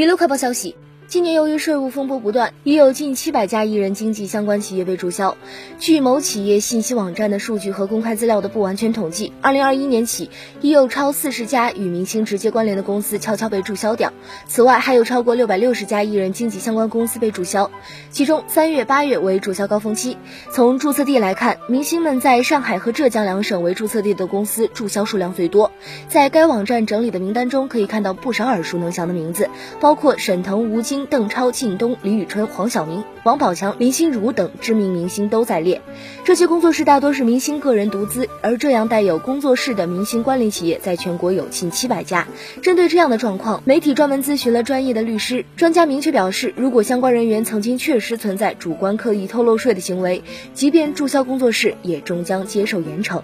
娱乐快报消息。今年由于税务风波不断，已有近七百家艺人经纪相关企业被注销。据某企业信息网站的数据和公开资料的不完全统计，二零二一年起已有超四十家与明星直接关联的公司悄悄被注销掉。此外，还有超过六百六十家艺人经纪相关公司被注销，其中三月、八月为注销高峰期。从注册地来看，明星们在上海和浙江两省为注册地的公司注销数量最多。在该网站整理的名单中，可以看到不少耳熟能详的名字，包括沈腾、吴京。邓超、靳东、李宇春、黄晓明、王宝强、林心如等知名明星都在列。这些工作室大多是明星个人独资，而这样带有工作室的明星关联企业在全国有近七百家。针对这样的状况，媒体专门咨询了专业的律师，专家明确表示，如果相关人员曾经确实存在主观刻意偷漏税的行为，即便注销工作室，也终将接受严惩。